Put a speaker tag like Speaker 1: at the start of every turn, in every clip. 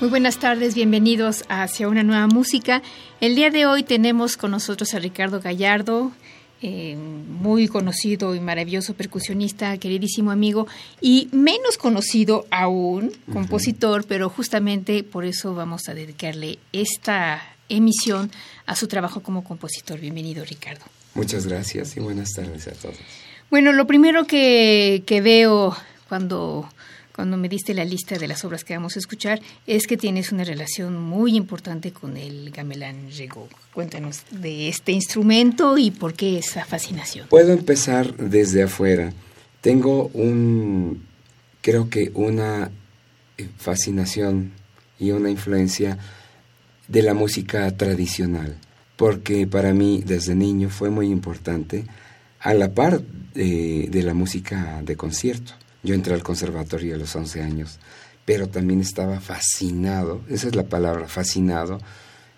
Speaker 1: Muy buenas tardes, bienvenidos a Hacia una nueva música. El día de hoy tenemos con nosotros a Ricardo Gallardo, eh, muy conocido y maravilloso percusionista, queridísimo amigo, y menos conocido aún, compositor, pero justamente por eso vamos a dedicarle esta emisión a su trabajo como compositor. Bienvenido, Ricardo.
Speaker 2: Muchas gracias y buenas tardes a todos.
Speaker 1: Bueno, lo primero que, que veo cuando cuando me diste la lista de las obras que vamos a escuchar, es que tienes una relación muy importante con el gamelán Rigaud. Cuéntanos de este instrumento y por qué esa fascinación.
Speaker 2: Puedo empezar desde afuera. Tengo un, creo que una eh, fascinación y una influencia de la música tradicional, porque para mí desde niño fue muy importante a la par de, de la música de concierto. Yo entré al conservatorio a los 11 años, pero también estaba fascinado, esa es la palabra, fascinado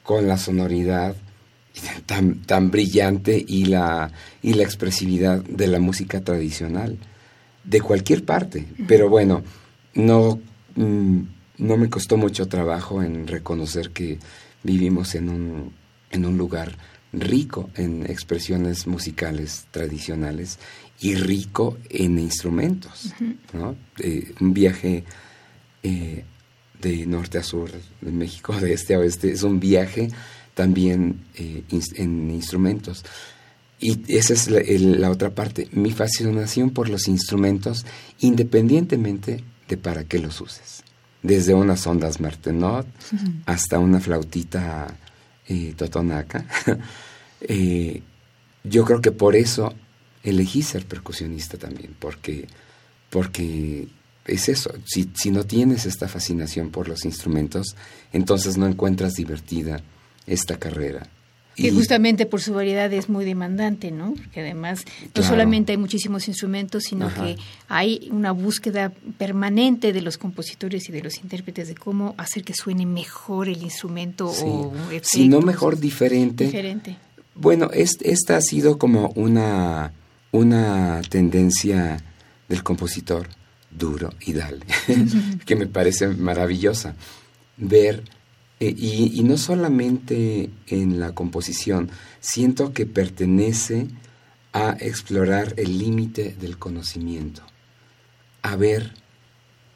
Speaker 2: con la sonoridad tan, tan brillante y la, y la expresividad de la música tradicional, de cualquier parte. Pero bueno, no, mm, no me costó mucho trabajo en reconocer que vivimos en un, en un lugar rico en expresiones musicales tradicionales y rico en instrumentos. ¿no? Eh, un viaje eh, de norte a sur, de México de este a oeste, es un viaje también eh, en instrumentos. Y esa es la, otra parte, mi fascinación por los instrumentos, independientemente de para qué los uses. Desde unas ondas Martenot hasta una flautita totonaca. yo creo que por eso elegí ser percusionista también, porque, porque es eso, si, si no tienes esta fascinación por los instrumentos, entonces no encuentras divertida esta carrera.
Speaker 1: Que justamente por su variedad es muy demandante, ¿no? Porque además no solamente hay muchísimos instrumentos, sino que hay una búsqueda permanente de los compositores y de los intérpretes de cómo hacer que suene mejor el instrumento o
Speaker 2: Si no mejor, diferente.
Speaker 1: Diferente.
Speaker 2: Bueno, esta ha sido como una una tendencia del compositor duro y dale, que me parece maravillosa. Ver, eh, y, y, no solamente en la composición, siento que pertenece a explorar el límite del conocimiento, a ver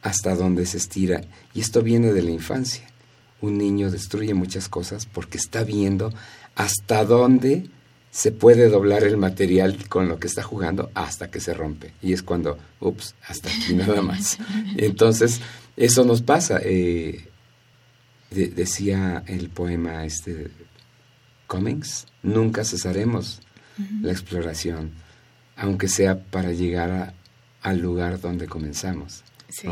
Speaker 2: hasta dónde se estira. Y esto viene de la infancia. Un niño destruye muchas cosas porque está viendo hasta dónde se puede doblar el material con lo que está jugando hasta que se rompe. Y es cuando, ups, hasta aquí nada más. Entonces, eso nos pasa. Eh, decía el poema este Cummings, nunca cesaremos la exploración, aunque sea para llegar al lugar donde comenzamos.
Speaker 1: Sí,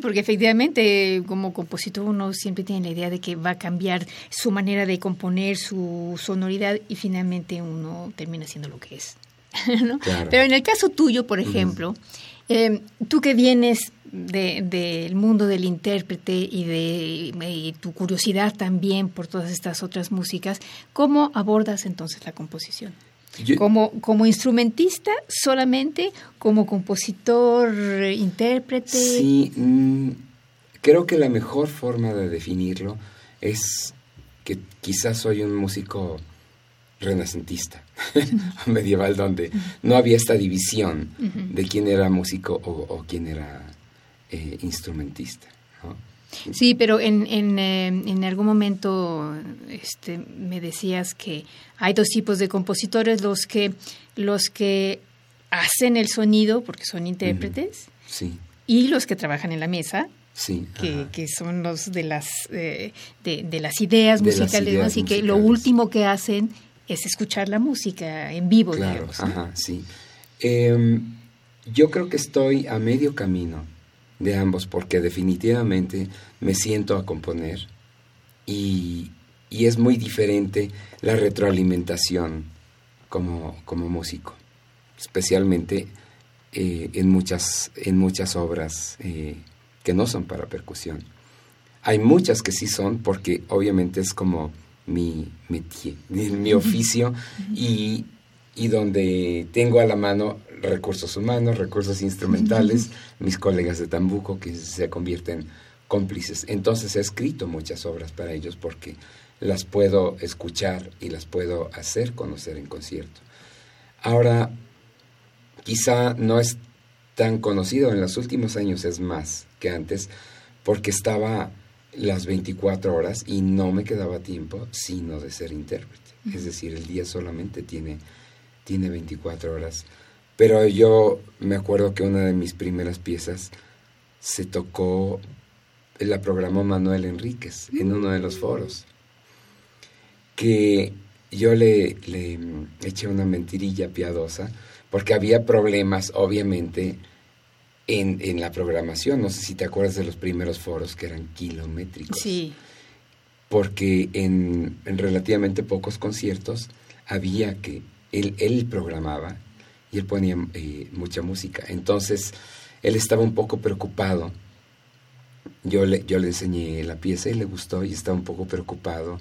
Speaker 1: porque efectivamente como compositor uno siempre tiene la idea de que va a cambiar su manera de componer, su sonoridad y finalmente uno termina siendo lo que es. Pero en el caso tuyo, por ejemplo, em, tú que vienes del de, mundo del intérprete y de tu curiosidad también por todas estas otras músicas, ¿cómo abordas entonces la composición? Como, como instrumentista solamente, como compositor, intérprete.
Speaker 2: Sí, mm, creo que la mejor forma de definirlo es que quizás soy un músico renacentista, medieval, donde no había esta división de quién era músico o, quién era eh, instrumentista.
Speaker 1: Sí, pero en, en, eh, en, algún momento este, me decías que hay dos tipos de compositores, los que, los que hacen el sonido, porque son intérpretes,
Speaker 2: sí.
Speaker 1: y los que trabajan en la mesa,
Speaker 2: sí,
Speaker 1: que, que, son los de las, eh, de, de, las ideas musicales, así que lo último que hacen es escuchar la música en vivo,
Speaker 2: claro,
Speaker 1: digamos.
Speaker 2: Ajá, sí. Em, yo creo que estoy a medio camino de ambos porque definitivamente me siento a componer y, y es muy diferente la retroalimentación como, como músico, especialmente eh, en, muchas, en muchas obras eh, que no son para percusión. Hay muchas que sí son porque obviamente es como mi métier, mi oficio y, y donde tengo a la mano recursos humanos, recursos instrumentales, mis colegas de Tambuco que se convierten cómplices. Entonces he escrito muchas obras para ellos porque las puedo escuchar y las puedo hacer conocer en concierto. Ahora, quizá no es tan conocido, en los últimos años es más que antes, porque estaba las 24 horas y no me quedaba tiempo sino de ser intérprete. Es decir, el día solamente tiene, tiene 24 horas. Pero yo me acuerdo que una de mis primeras piezas se tocó, la programó Manuel Enríquez en uno de los foros, que yo le, le eché una mentirilla piadosa, porque había problemas, obviamente, en, en, la programación. No sé si te acuerdas de los primeros foros que eran kilométricos.
Speaker 1: Sí.
Speaker 2: Porque en, en relativamente pocos conciertos había que, él, él programaba y él ponía eh, mucha música. Entonces, él estaba un poco preocupado. Yo le, yo le enseñé la pieza y le gustó y estaba un poco preocupado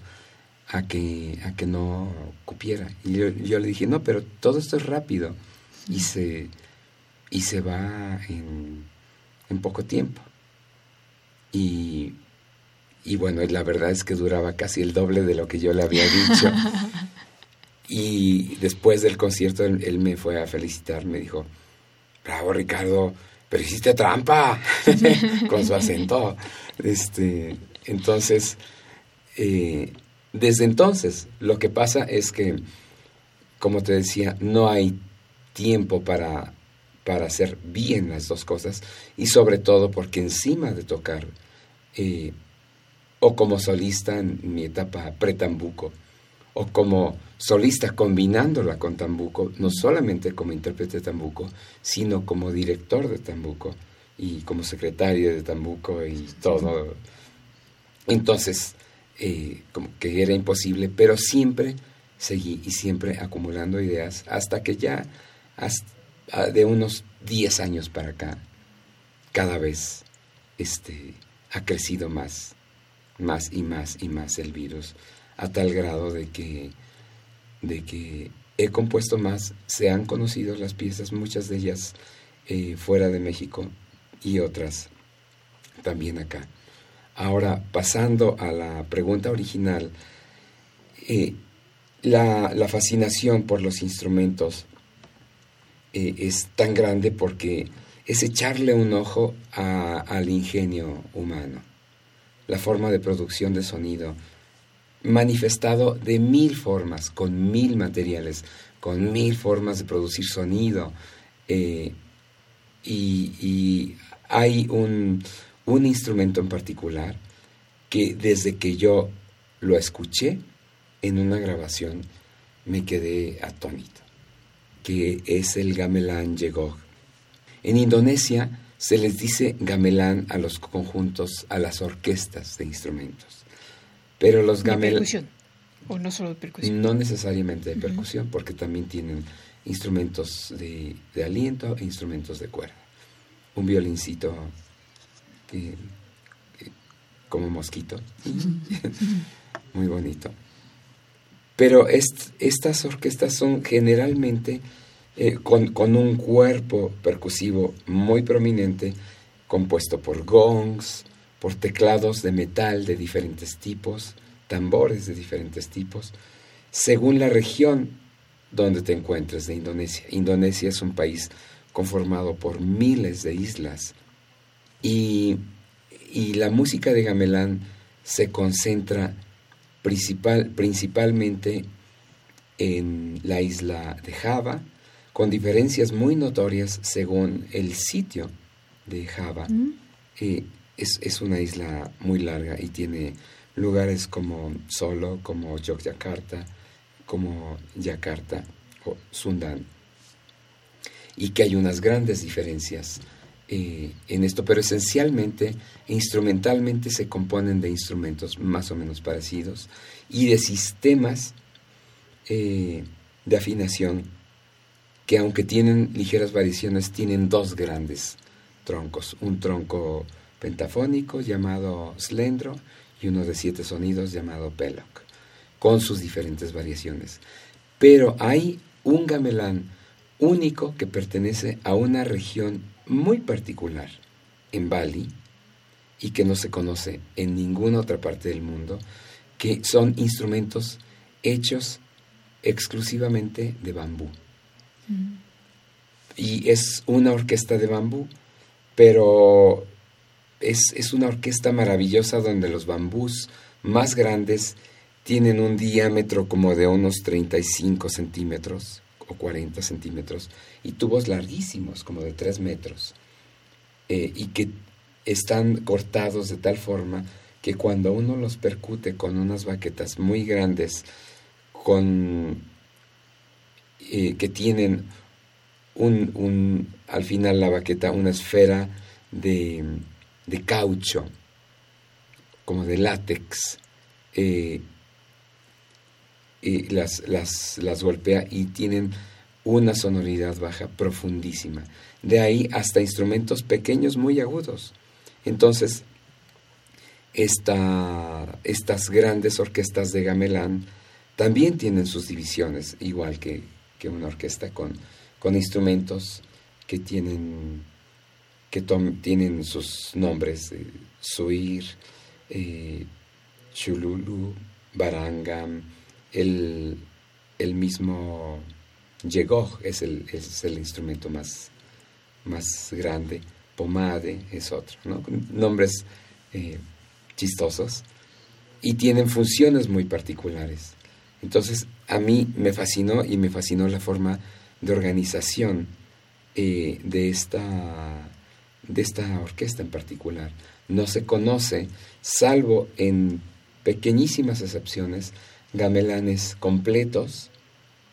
Speaker 2: a que, a que no cupiera. Y yo, yo le dije, no, pero todo esto es rápido y se, y se va en, en poco tiempo. Y, y bueno, la verdad es que duraba casi el doble de lo que yo le había dicho. y después del concierto él, me fue a felicitar, me dijo, bravo Ricardo, pero hiciste trampa con su acento. Este, entonces, eh, desde entonces, lo que pasa es que, como te decía, no hay tiempo para, para hacer bien las dos cosas y sobre todo porque encima de tocar eh, o como solista en mi etapa pre-tambuco o como solista combinándola con tambuco, no solamente como intérprete de tambuco, sino como director de tambuco y como secretario de tambuco y todo. Entonces, eh, como que era imposible, pero siempre seguí y siempre acumulando ideas hasta que ya hasta de unos 10 años para acá, cada vez este, ha crecido más, más y más y más el virus, a tal grado de que, de que he compuesto más, se han conocido las piezas, muchas de ellas eh, fuera de México y otras también acá. Ahora, pasando a la pregunta original, eh, la, la fascinación por los instrumentos eh, es tan grande porque es echarle un ojo al ingenio humano, la forma de producción de sonido, manifestado de mil formas, con mil materiales, con mil formas de producir sonido. Eh, y, hay un, un instrumento en particular que desde que yo lo escuché en una grabación me quedé atónito que es el gamelan yegog. En Indonesia se les dice gamelan a los conjuntos, a las orquestas de instrumentos. Pero los gamelan...
Speaker 1: percusión? ¿O no solo de percusión?
Speaker 2: No necesariamente de percusión, porque también tienen instrumentos de, de, aliento e instrumentos de cuerda. Un violincito que, que, como mosquito. Muy bonito. Pero est, estas orquestas son generalmente eh, con, con, un cuerpo percusivo muy prominente, compuesto por gongs, por teclados de metal de diferentes tipos, tambores de diferentes tipos, según la región donde te encuentres de Indonesia. Indonesia es un país conformado por miles de islas y, y la música de gamelán se concentra principal, principalmente en la isla de Java, con diferencias muy notorias según el sitio de Java. Mm. Eh, es, es, una isla muy larga y tiene lugares como Solo, como Yogyakarta, como Yakarta o Sundan. Y que hay unas grandes diferencias eh, en esto, pero esencialmente, instrumentalmente se componen de instrumentos más o menos parecidos y de sistemas eh, de afinación que aunque tienen ligeras variaciones, tienen dos grandes troncos, un tronco pentafónico llamado slendro y uno de siete sonidos llamado peloc, con sus diferentes variaciones. Pero hay un gamelán único que pertenece a una región muy particular en Bali y que no se conoce en ninguna otra parte del mundo, que son instrumentos hechos exclusivamente de bambú. Mm. Y es una orquesta de bambú, pero es, es, una orquesta maravillosa donde los bambús más grandes tienen un diámetro como de unos 35 centímetros o 40 centímetros y tubos larguísimos como de 3 metros eh, y que están cortados de tal forma que cuando uno los percute con unas baquetas muy grandes con eh, que tienen un, un, al final la baqueta una esfera de, de caucho como de látex eh, y las, las, las golpea y tienen una sonoridad baja profundísima. De ahí hasta instrumentos pequeños muy agudos. Entonces, esta, estas grandes orquestas de gamelán también tienen sus divisiones, igual que, que una orquesta con, con, instrumentos que tienen, que tienen sus nombres, eh, suir, eh, chululu, barangam, el, el mismo yegoj es el, es el instrumento más, más grande, pomade es otro, ¿no? nombres eh, chistosos y tienen funciones muy particulares. Entonces a mí me fascinó y me fascinó la forma de organización eh, de, esta, de esta orquesta en particular. No se conoce, salvo en pequeñísimas excepciones, gamelanes completos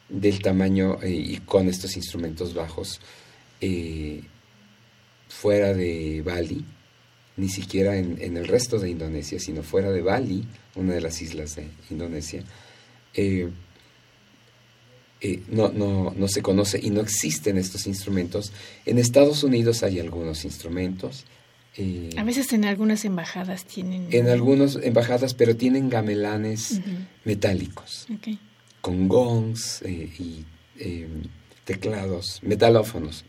Speaker 2: del tamaño eh, y con estos instrumentos bajos eh, fuera de Bali, ni siquiera en, el resto de Indonesia, sino fuera de Bali, una de las islas de Indonesia, eh, no, no, no, se conoce y no existen estos instrumentos. En Estados Unidos hay algunos instrumentos,
Speaker 1: eh, a veces en algunas embajadas tienen...
Speaker 2: En algunas embajadas, pero tienen gamelanes metálicos, con gongs eh, y em, teclados, metalófonos,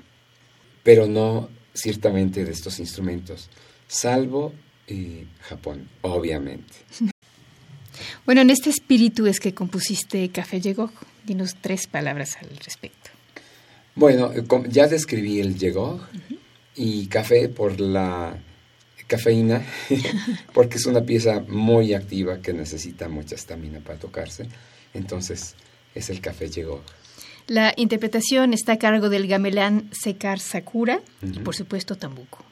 Speaker 2: pero no ciertamente de estos instrumentos, salvo eh, Japón, obviamente.
Speaker 1: Bueno, en este espíritu es que compusiste Café Llegó. Dinos tres palabras al respecto.
Speaker 2: Bueno, ya describí el Llegó y café por la cafeína, porque es una pieza muy activa que necesita mucha estamina para tocarse. Entonces, es el café llegó.
Speaker 1: La interpretación está a cargo del gamelán Sekar Sakura y, por supuesto, Tambuco.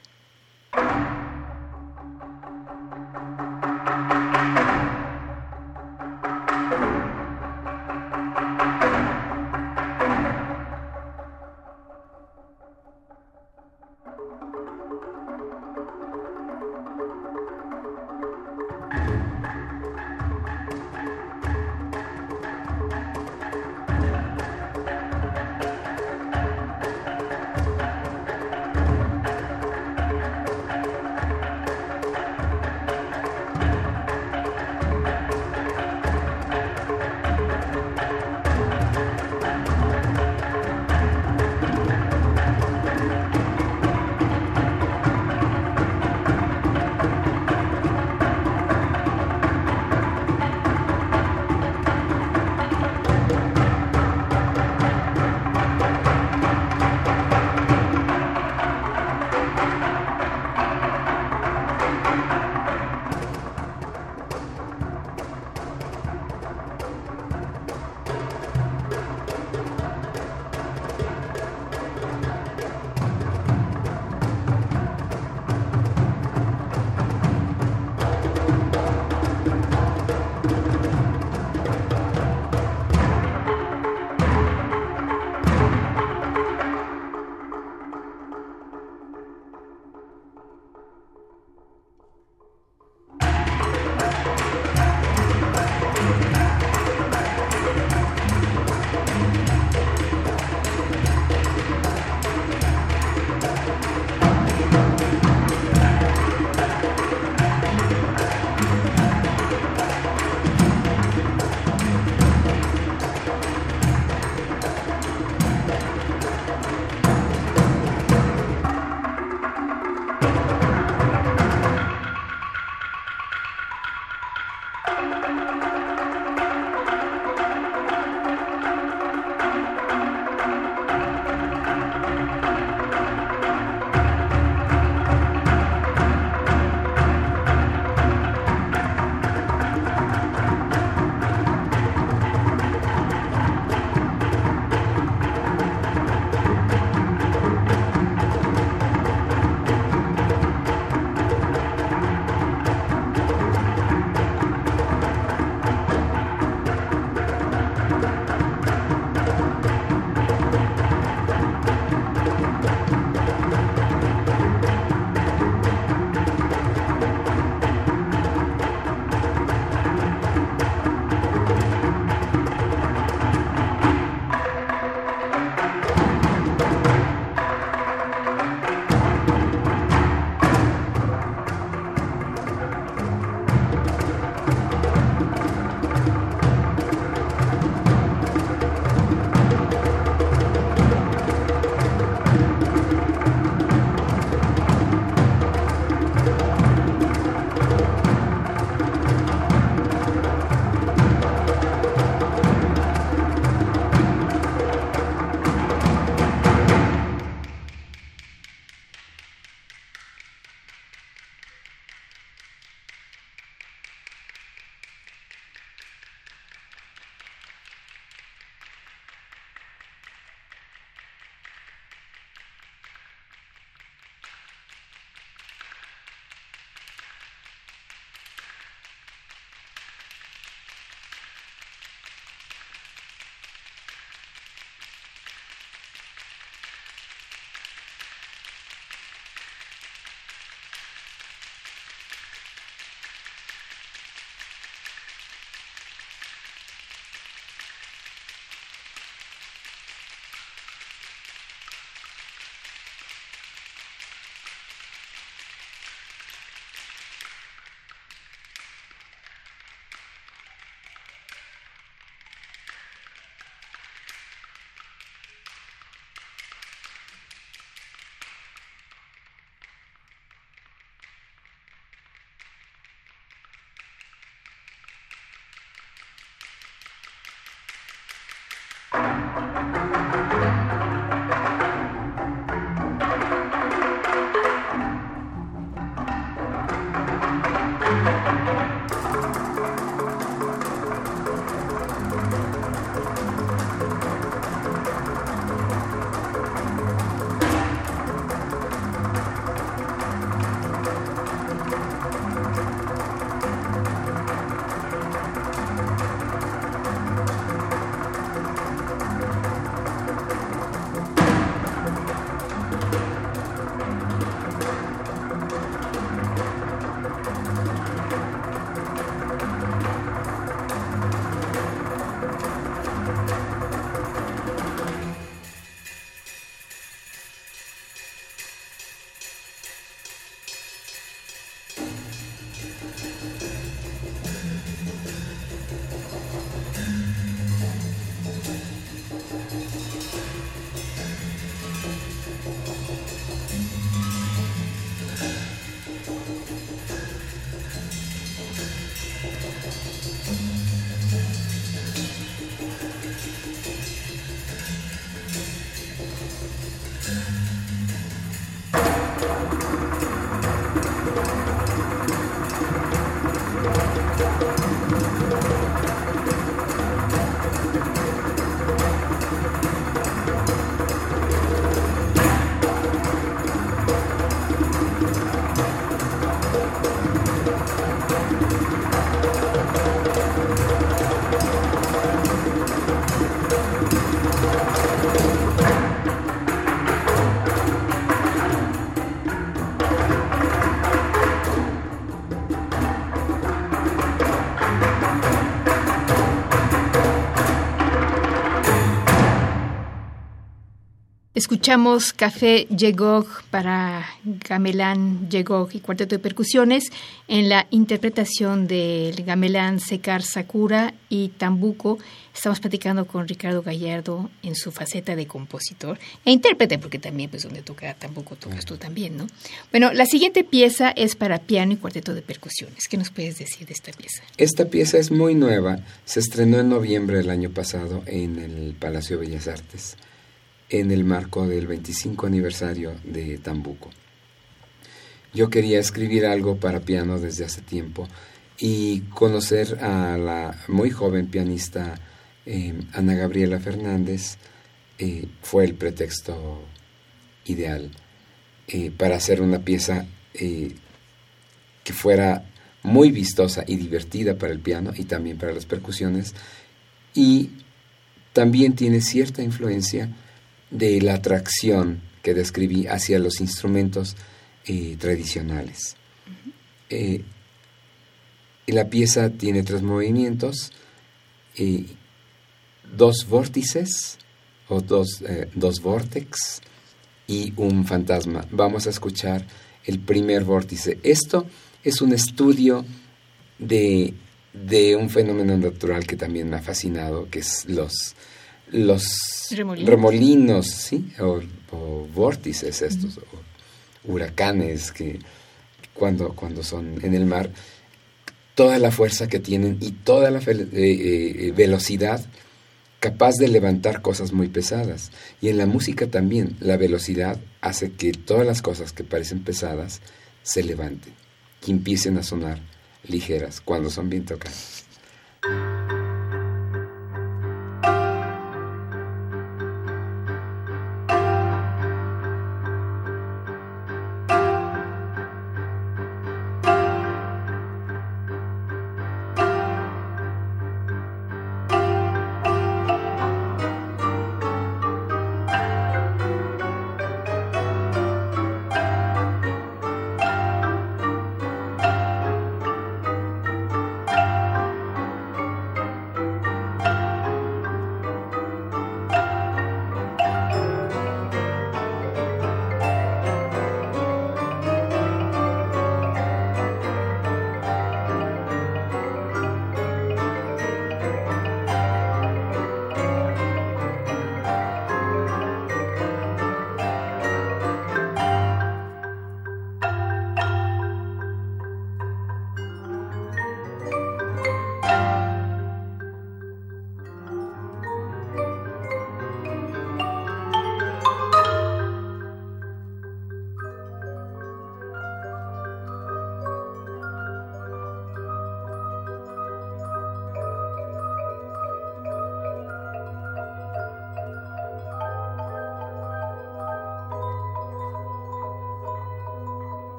Speaker 1: Escuchamos Café Yegog para Gamelán Yegog y Cuarteto de Percusiones en la interpretación del Gamelán Sekar Sakura y Tambuco. Estamos platicando con Ricardo Gallardo en su faceta de compositor e intérprete, porque también, pues, donde toca Tambuco tocas tú también, ¿no? Bueno, la siguiente pieza es para piano y Cuarteto de Percusiones. ¿Qué nos puedes decir de esta pieza?
Speaker 2: Esta pieza es muy nueva. Se estrenó en noviembre del año pasado en el Palacio de Bellas Artes en el marco del 25 aniversario de Tambuco. Yo quería escribir algo para piano desde hace tiempo y conocer a la muy joven pianista eh, Ana Gabriela Fernández eh, fue el pretexto ideal eh, para hacer una pieza que fuera muy vistosa y divertida para el piano y también para las percusiones y también tiene cierta influencia de la atracción que describí hacia los instrumentos eh, tradicionales. Eh, la pieza tiene tres movimientos, eh, dos vórtices o dos, dos vórtex y un fantasma. Vamos a escuchar el primer vórtice. Esto es un estudio de, de un fenómeno natural que también me ha fascinado, que es los, los remolinos, ¿sí? O, vórtices estos, o huracanes que cuando, cuando son en el mar, toda la fuerza que tienen y toda la eh, eh, velocidad capaz de levantar cosas muy pesadas. Y en la música también, la velocidad hace que todas las cosas que parecen pesadas se levanten y empiecen a sonar ligeras cuando son bien tocadas.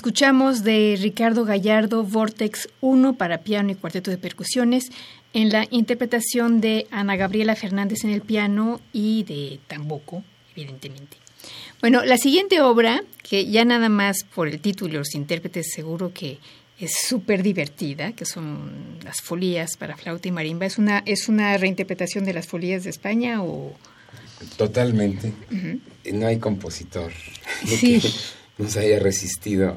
Speaker 1: Escuchamos de Ricardo Gallardo Vortex 1 para piano y cuarteto de percusiones en la interpretación de Ana Gabriela Fernández en el piano y de Tamboco, evidentemente. Bueno, la siguiente obra, que ya nada más por el título y los intérpretes seguro que es súper divertida, que son las folías para flauta y marimba, ¿es una, es una reinterpretación de las folías de España o...?
Speaker 2: Totalmente. No hay compositor que nos haya resistido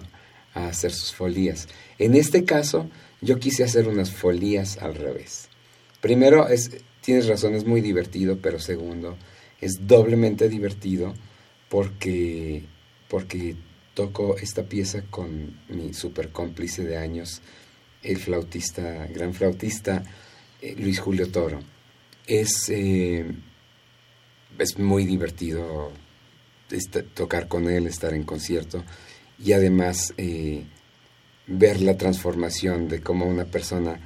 Speaker 2: a hacer sus folías. En este caso, yo quise hacer unas folías al revés. Primero, es, tienes razón, es muy divertido, pero segundo, es doblemente divertido porque, porque toco esta pieza con mi super cómplice de años, el flautista, gran flautista eh, Luis Julio Toro. Es, eh, es muy divertido tocar con él, estar en concierto y además eh, ver la transformación de cómo una persona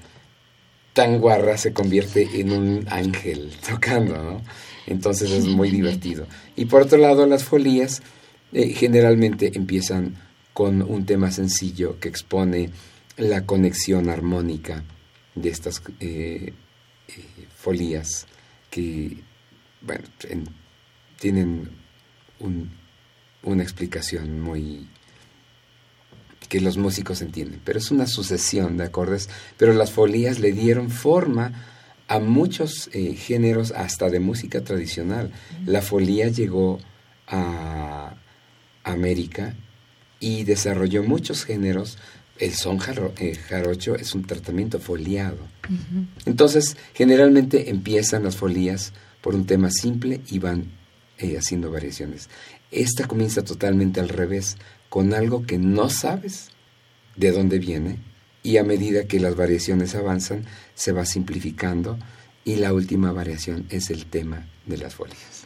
Speaker 2: tan guarra se convierte en un ángel tocando, ¿no? Entonces es muy divertido. Y por otro lado, las folías eh, generalmente empiezan con un tema sencillo que expone la conexión armónica de estas eh, folías que, bueno, tienen una explicación muy que los músicos entienden, pero es una sucesión de acordes, pero las folías le dieron forma a muchos eh, géneros, hasta de música tradicional. La folía llegó a América y desarrolló muchos géneros. El son eh, jarocho es un tratamiento foliado. Entonces, generalmente empiezan las folías por un tema simple y van eh, haciendo variaciones. Esta comienza totalmente al revés, con algo que no sabes de dónde viene y a medida que las variaciones avanzan se va simplificando y la última variación es el tema de las folias.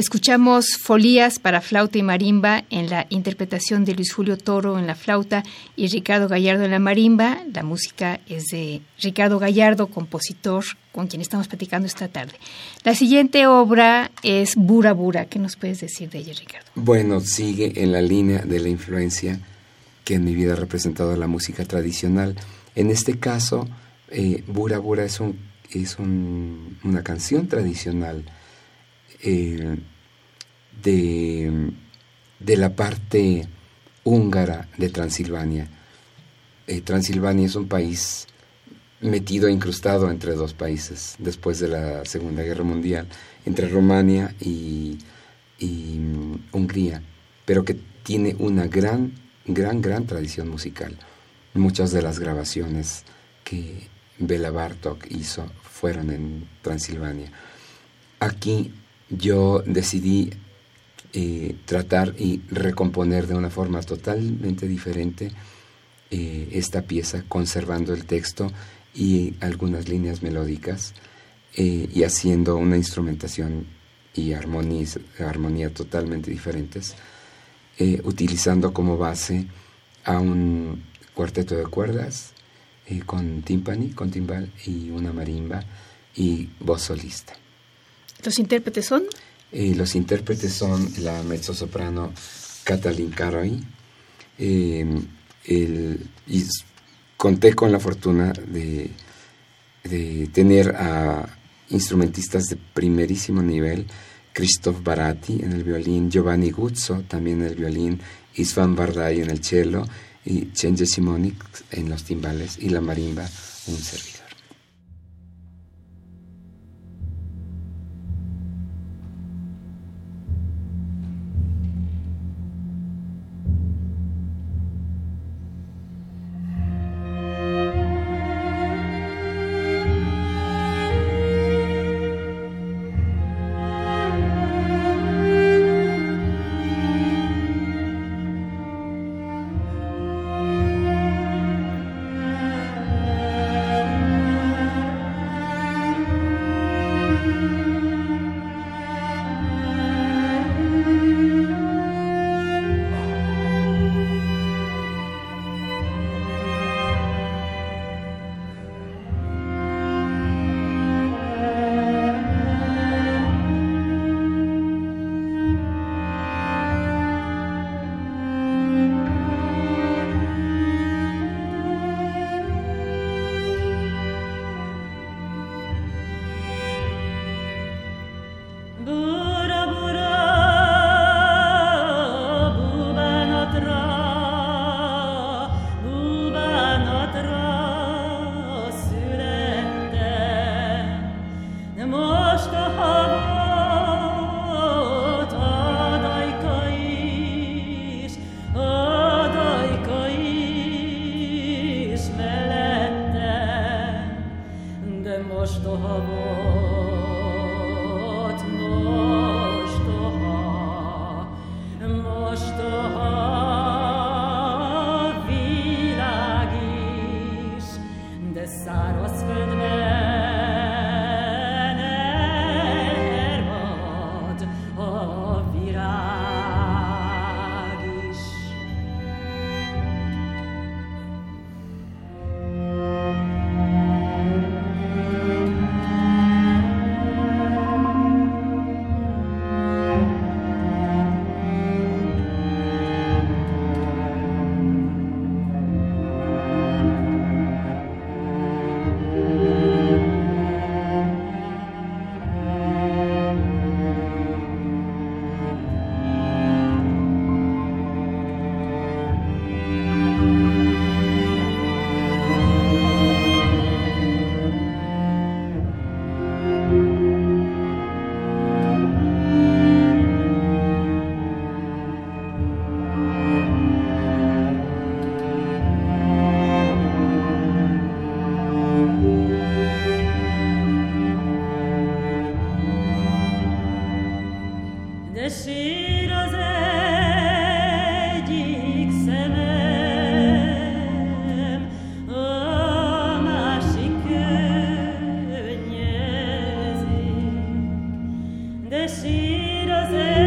Speaker 1: Escuchamos Folías para flauta y marimba en la interpretación de Luis Julio Toro en la flauta y Ricardo Gallardo en la marimba. La música es de Ricardo Gallardo, compositor con quien estamos platicando esta tarde. La siguiente obra es Bura Bura. ¿Qué nos puedes decir de ella, Ricardo?
Speaker 2: Bueno, sigue en la línea de la influencia que en mi vida ha representado la música tradicional. En este caso, eh, Bura Bura es, un, es una canción tradicional eh, de, de, la parte húngara de Transilvania. Eh, Transilvania es un país metido, incrustado entre dos países después de la Segunda Guerra Mundial, entre Rumania y, y mm, Hungría, pero que tiene una gran, gran, gran tradición musical. Muchas de las grabaciones que Bela Bartok hizo fueron en Transilvania. Aquí yo decidí eh, tratar y recomponer de una forma totalmente diferente eh, esta pieza, conservando el texto y algunas líneas melódicas eh, y haciendo una instrumentación y armonía, armonía totalmente diferentes, utilizando como base a un cuarteto de cuerdas con timpani, con timbal y una marimba y voz solista.
Speaker 1: ¿Los intérpretes son?
Speaker 2: Eh, los intérpretes son la mezzosoprano Katalin Karoy. Eh, y conté con la fortuna de, tener a instrumentistas de primerísimo nivel, Christoph Barati en el violín, Giovanni Guzzo también en el violín, Isvan Bardai en el cello y Cenge Simonic en los timbales y la marimba, un servidor.
Speaker 1: desires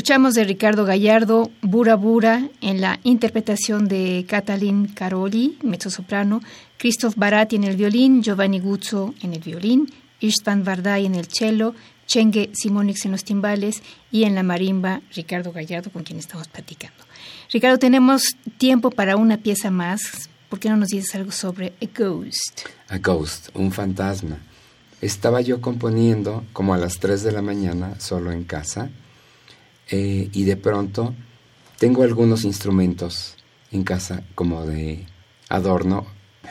Speaker 1: Escuchamos de Ricardo Gallardo Bura Bura en la interpretación de Catalin Caroli, mezzosoprano, Christoph Barati en el violín, Giovanni Guzzo en el violín, Istvan Vardai en el cello, Chenge Simonix en los timbales y en la marimba Ricardo Gallardo con quien estamos platicando. Ricardo, tenemos tiempo para una pieza más. ¿Por qué no nos dices algo sobre A Ghost?
Speaker 2: A Ghost, un fantasma. Estaba yo componiendo como a las 3 de la mañana, solo en casa, eh, y de pronto tengo algunos instrumentos en casa como de adorno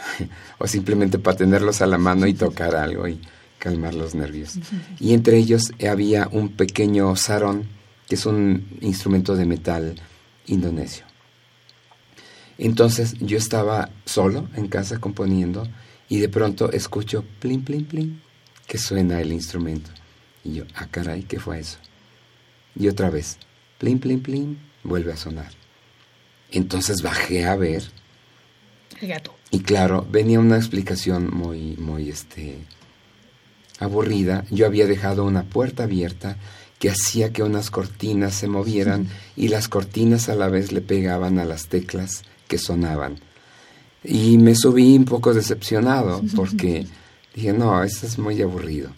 Speaker 2: o simplemente para tenerlos a la mano y tocar algo y calmar los nervios. Y entre ellos había un pequeño sarón, que es un instrumento de metal indonesio. Entonces yo estaba solo en casa componiendo y de pronto escucho plin, plin, plin, que suena el instrumento. Y yo, ah, caray, ¿qué fue eso? Y otra vez, plin, plin, plin, vuelve a sonar. Entonces bajé a ver.
Speaker 1: El gato.
Speaker 2: Y claro, venía una explicación muy, muy, este, aburrida. Yo había dejado una puerta abierta que hacía que unas cortinas se movieran y las cortinas a la vez le pegaban a las teclas que sonaban. Y me subí un poco decepcionado porque dije, no, esto es muy aburrido.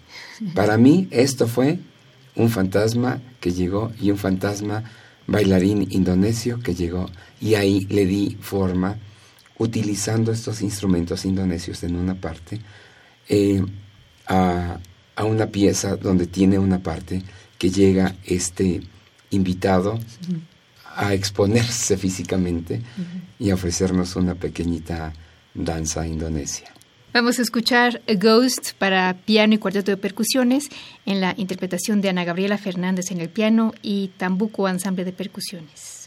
Speaker 2: Para mí esto fue un fantasma que llegó y un fantasma bailarín indonesio que llegó y ahí le di forma utilizando estos instrumentos indonesios en una parte eh, a, a, una pieza donde tiene una parte que llega este invitado a exponerse físicamente y a ofrecernos una pequeñita danza indonesia.
Speaker 1: Vamos a escuchar Ghost para piano y cuarteto de percusiones en la interpretación de Ana Gabriela Fernández en el piano y Tambuco Ensamble de Percusiones.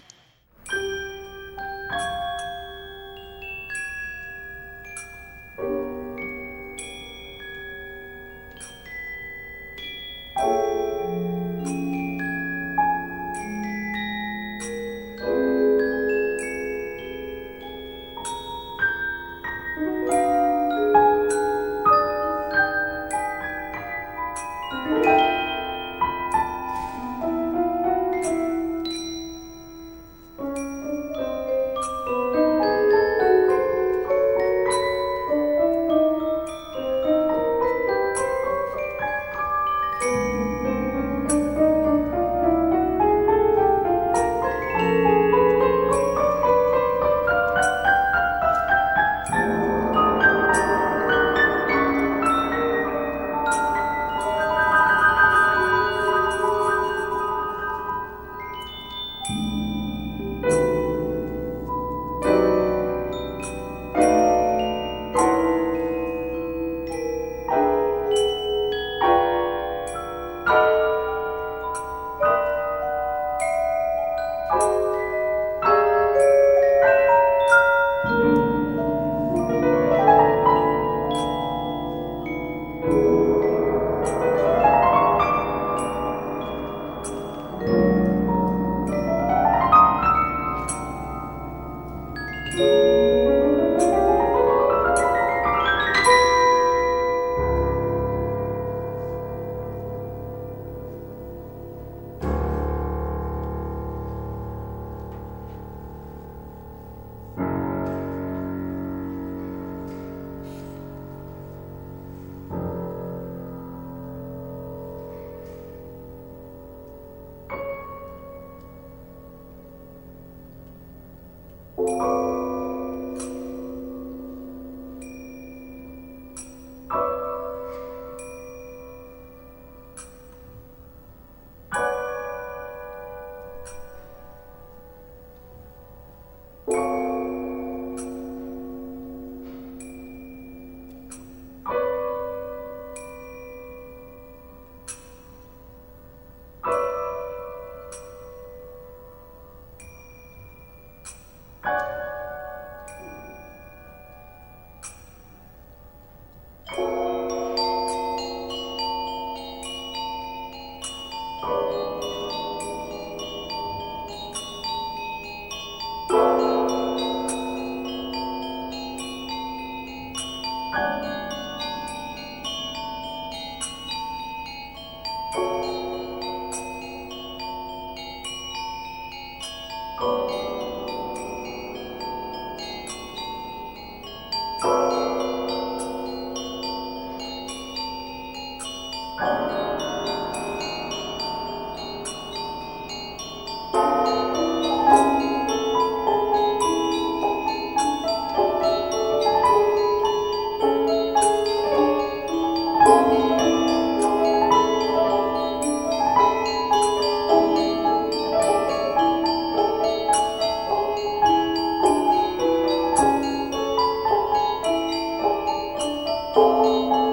Speaker 1: Música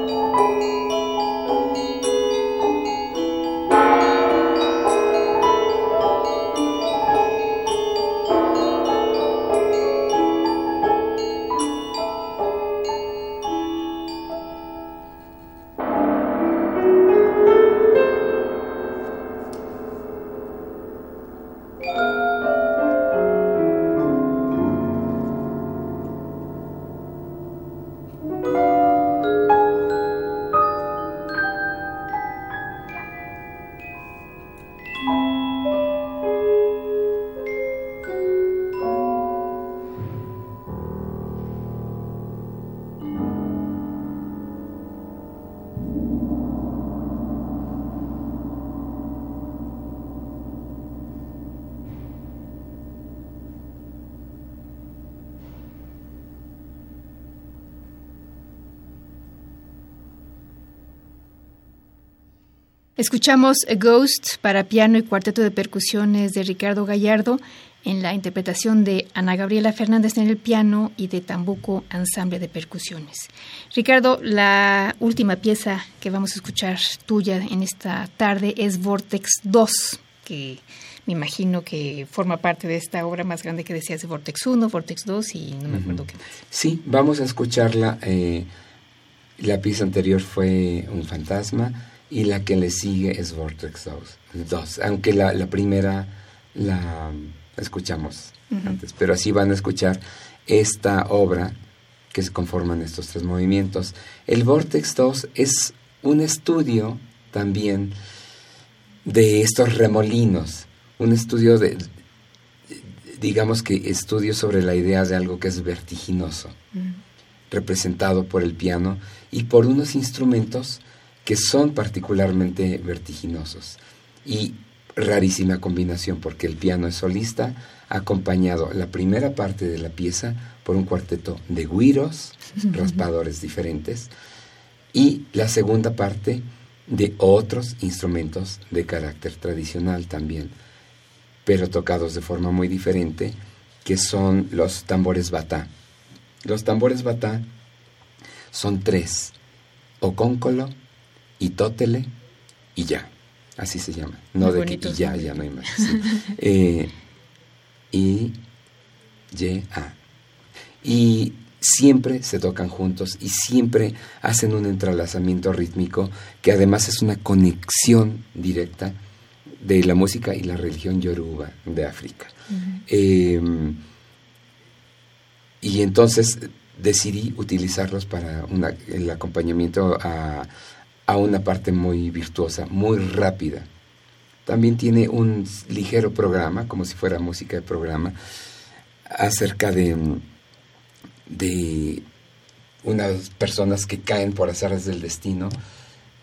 Speaker 1: Escuchamos A Ghost para piano y cuarteto de percusiones de Ricardo Gallardo en la interpretación de Ana Gabriela Fernández en el piano y de Tambuco Ensamble de Percusiones. Ricardo, la última pieza que vamos a escuchar tuya en esta tarde es Vortex 2, que me imagino que forma parte de esta obra más grande que decías de Vortex 1, Vortex 2 y no me acuerdo qué más.
Speaker 2: Sí, vamos a escucharla. Eh, la pieza anterior fue Un fantasma y la que le sigue es Vortex 2, aunque la, primera la escuchamos antes, pero así van a escuchar esta obra que se conforman estos tres movimientos. El Vortex 2 es un estudio también de estos remolinos, un estudio de, digamos que estudio sobre la idea de algo que es vertiginoso, representado por el piano y por unos instrumentos que son particularmente vertiginosos. Y rarísima combinación porque el piano es solista, acompañado la primera parte de la pieza por un cuarteto de guiros, raspadores diferentes, y la segunda parte de otros instrumentos de carácter tradicional también, pero tocados de forma muy diferente, que son los tambores batá. Los tambores batá son tres, ocóncolo, y tótele y ya. Así se llama. No de que y ya, ya no hay más. Eh, y, y, a. Y siempre se tocan juntos y siempre hacen un entrelazamiento rítmico que además es una conexión directa de la música y la religión yoruba de África. Em, y entonces decidí utilizarlos para el acompañamiento a, a una parte muy virtuosa, muy rápida. También tiene un ligero programa, como si fuera música de programa, acerca de, de unas personas que caen por azares del destino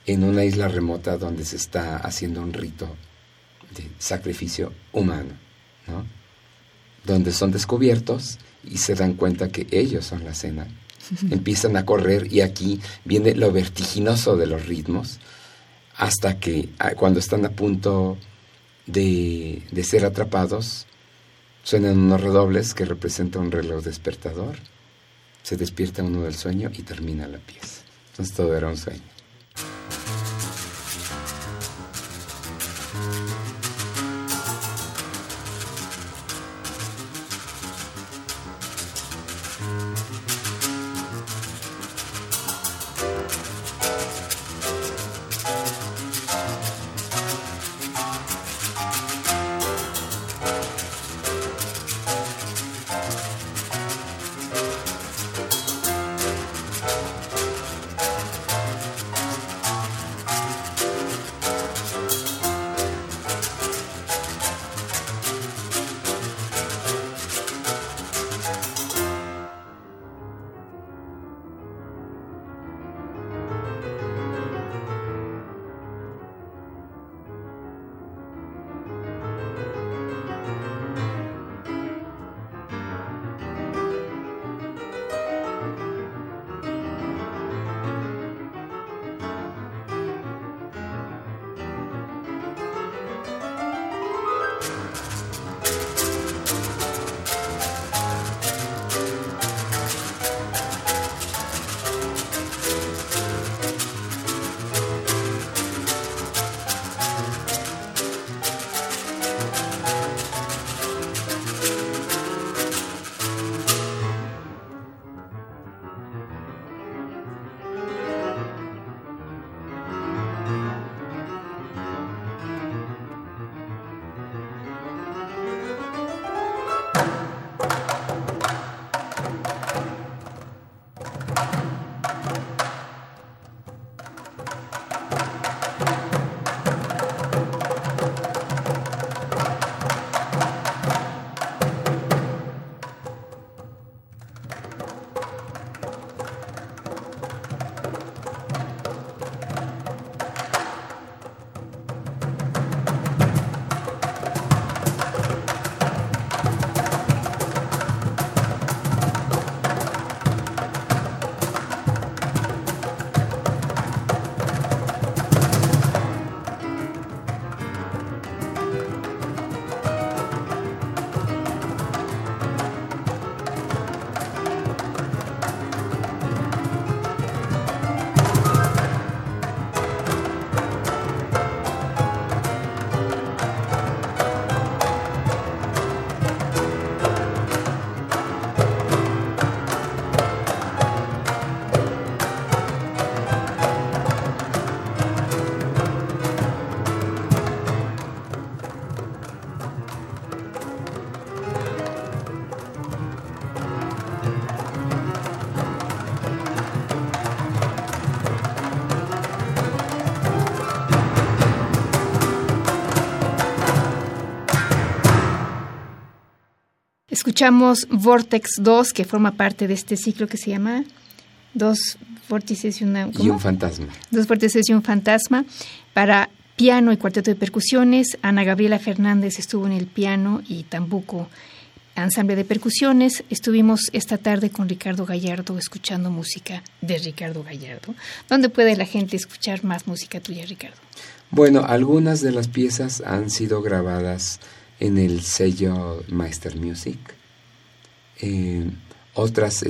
Speaker 2: en una isla remota donde se está haciendo un rito de sacrificio humano, ¿no? donde son descubiertos y se dan cuenta que ellos son la cena empiezan a correr y aquí viene lo vertiginoso de los ritmos hasta que ah, cuando están a punto de, de ser atrapados suenan unos redobles que representan un reloj despertador. Se despierta uno del sueño y termina la pieza. Entonces todo era un sueño
Speaker 1: escuchamos Vortex 2, que forma parte de este ciclo que se llama Dos vórtices y una...
Speaker 2: Y un fantasma.
Speaker 1: Dos vórtices y un fantasma. Para piano y cuarteto de percusiones, Ana Gabriela Fernández estuvo en el piano y tambuco ensamble de percusiones. Estuvimos esta tarde con Ricardo Gallardo escuchando música de Ricardo Gallardo. ¿Dónde puede la gente escuchar más música tuya, Ricardo?
Speaker 2: Bueno, algunas de las piezas han sido grabadas en el sello Meister Music. Eh, otras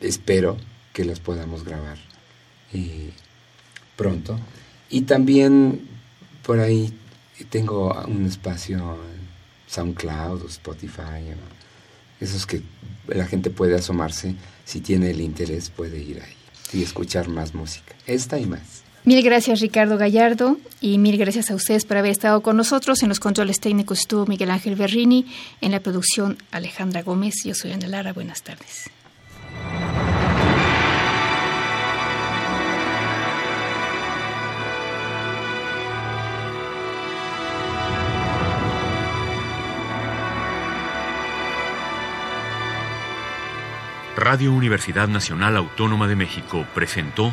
Speaker 2: espero que las podamos grabar eh, pronto. Y también por ahí tengo un espacio SoundCloud o Spotify, esos que la gente puede asomarse, si tiene el interés puede ir ahí y escuchar más música, esta y más.
Speaker 1: Mil gracias Ricardo Gallardo y mil gracias a ustedes por haber estado con nosotros. En los controles técnicos estuvo Miguel Ángel Berrini, en la producción Alejandra Gómez. Yo soy Ana Lara, buenas tardes.
Speaker 3: Radio Universidad Nacional Autónoma de México presentó